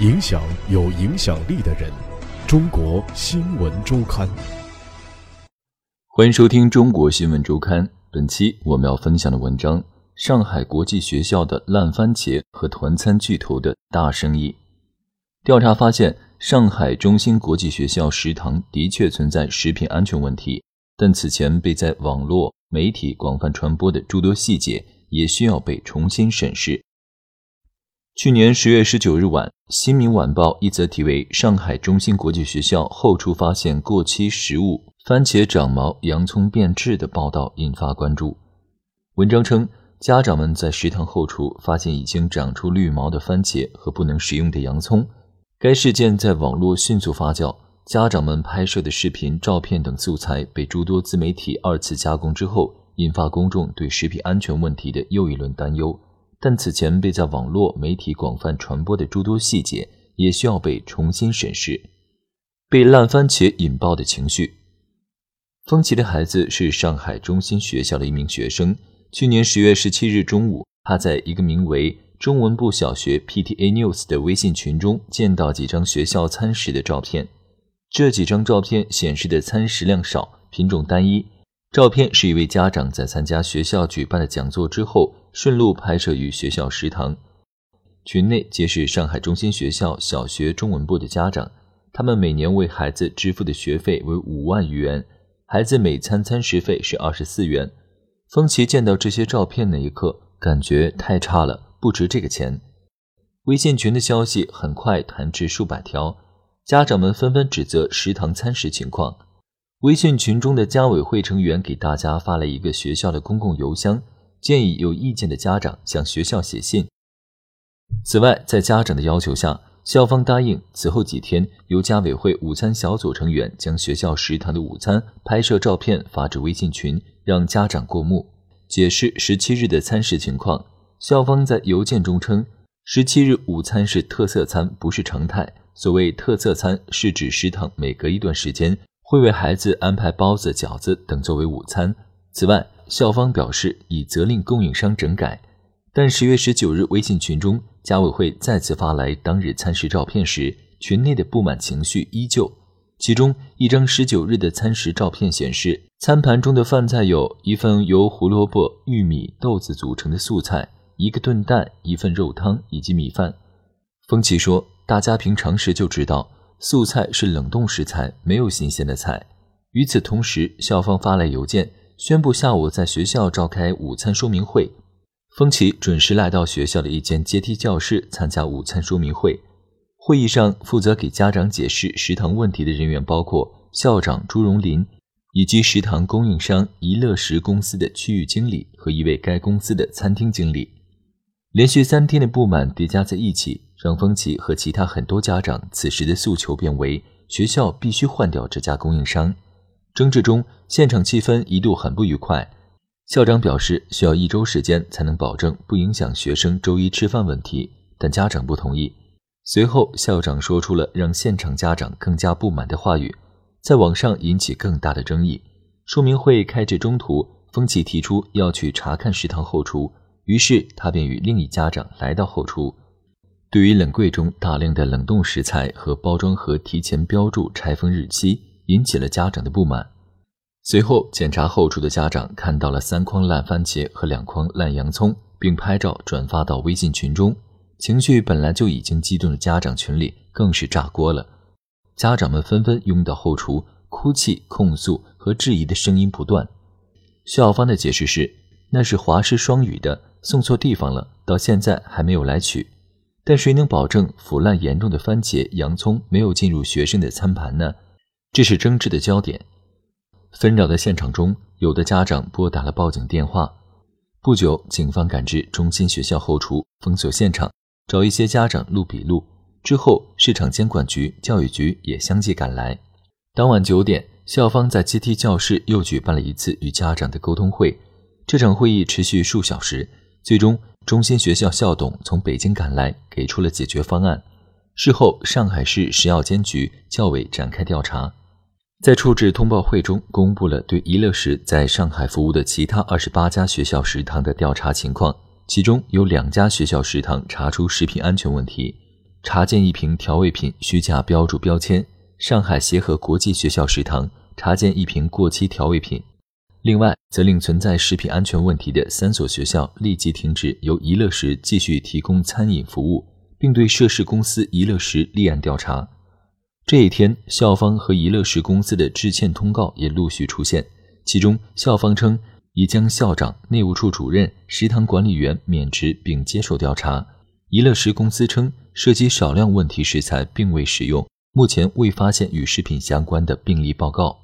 影响有影响力的人。中国新闻周刊，欢迎收听中国新闻周刊。本期我们要分享的文章：上海国际学校的烂番茄和团餐巨头的大生意。调查发现，上海中心国际学校食堂的确存在食品安全问题，但此前被在网络媒体广泛传播的诸多细节也需要被重新审视。去年十月十九日晚，《新民晚报》一则题为“上海中心国际学校后厨发现过期食物，番茄长毛，洋葱变质”的报道引发关注。文章称，家长们在食堂后厨发现已经长出绿毛的番茄和不能食用的洋葱。该事件在网络迅速发酵，家长们拍摄的视频、照片等素材被诸多自媒体二次加工之后，引发公众对食品安全问题的又一轮担忧。但此前被在网络媒体广泛传播的诸多细节，也需要被重新审视。被烂番茄引爆的情绪。风奇的孩子是上海中心学校的一名学生。去年十月十七日中午，他在一个名为。中文部小学 PTA News 的微信群中见到几张学校餐食的照片，这几张照片显示的餐食量少，品种单一。照片是一位家长在参加学校举办的讲座之后，顺路拍摄于学校食堂。群内皆是上海中心学校小学中文部的家长，他们每年为孩子支付的学费为五万余元，孩子每餐餐食费是二十四元。风奇见到这些照片那一刻，感觉太差了。不值这个钱。微信群的消息很快弹至数百条，家长们纷纷指责食堂餐食情况。微信群中的家委会成员给大家发了一个学校的公共邮箱，建议有意见的家长向学校写信。此外，在家长的要求下，校方答应此后几天由家委会午餐小组成员将学校食堂的午餐拍摄照片发至微信群，让家长过目，解释十七日的餐食情况。校方在邮件中称，十七日午餐是特色餐，不是常态。所谓特色餐，是指食堂每隔一段时间会为孩子安排包子、饺子等作为午餐。此外，校方表示已责令供应商整改。但十月十九日微信群中，家委会再次发来当日餐食照片时，群内的不满情绪依旧。其中一张十九日的餐食照片显示，餐盘中的饭菜有一份由胡萝卜、玉米、豆子组成的素菜。一个炖蛋，一份肉汤以及米饭。风奇说：“大家凭常识就知道，素菜是冷冻食材，没有新鲜的菜。”与此同时，校方发来邮件，宣布下午在学校召开午餐说明会。风奇准时来到学校的一间阶梯教室参加午餐说明会。会议上，负责给家长解释食堂问题的人员包括校长朱荣林，以及食堂供应商宜乐食公司的区域经理和一位该公司的餐厅经理。连续三天的不满叠加在一起，让风奇和其他很多家长此时的诉求变为学校必须换掉这家供应商。争执中，现场气氛一度很不愉快。校长表示需要一周时间才能保证不影响学生周一吃饭问题，但家长不同意。随后，校长说出了让现场家长更加不满的话语，在网上引起更大的争议。说明会开至中途，风奇提出要去查看食堂后厨。于是他便与另一家长来到后厨，对于冷柜中大量的冷冻食材和包装盒提前标注拆封日期，引起了家长的不满。随后检查后厨的家长看到了三筐烂番茄和两筐烂洋葱，并拍照转发到微信群中。情绪本来就已经激动的家长群里更是炸锅了，家长们纷纷拥到后厨，哭泣、控诉和质疑的声音不断。校方的解释是，那是华师双语的。送错地方了，到现在还没有来取。但谁能保证腐烂严重的番茄、洋葱没有进入学生的餐盘呢？这是争执的焦点。纷扰的现场中，有的家长拨打了报警电话。不久，警方赶至中心学校后厨，封锁现场，找一些家长录笔录。之后，市场监管局、教育局也相继赶来。当晚九点，校方在阶梯教室又举办了一次与家长的沟通会。这场会议持续数小时。最终，中心学校校董从北京赶来，给出了解决方案。事后，上海市食药监局教委展开调查，在处置通报会中公布了对宜乐食在上海服务的其他二十八家学校食堂的调查情况，其中有两家学校食堂查出食品安全问题，查见一瓶调味品虚假标注标签；上海协和国际学校食堂查见一瓶过期调味品。另外，责令存在食品安全问题的三所学校立即停止由宜乐食继续提供餐饮服务，并对涉事公司宜乐食立案调查。这一天，校方和宜乐食公司的致歉通告也陆续出现，其中校方称已将校长、内务处主任、食堂管理员免职并接受调查；宜乐食公司称涉及少量问题食材并未使用，目前未发现与食品相关的病例报告。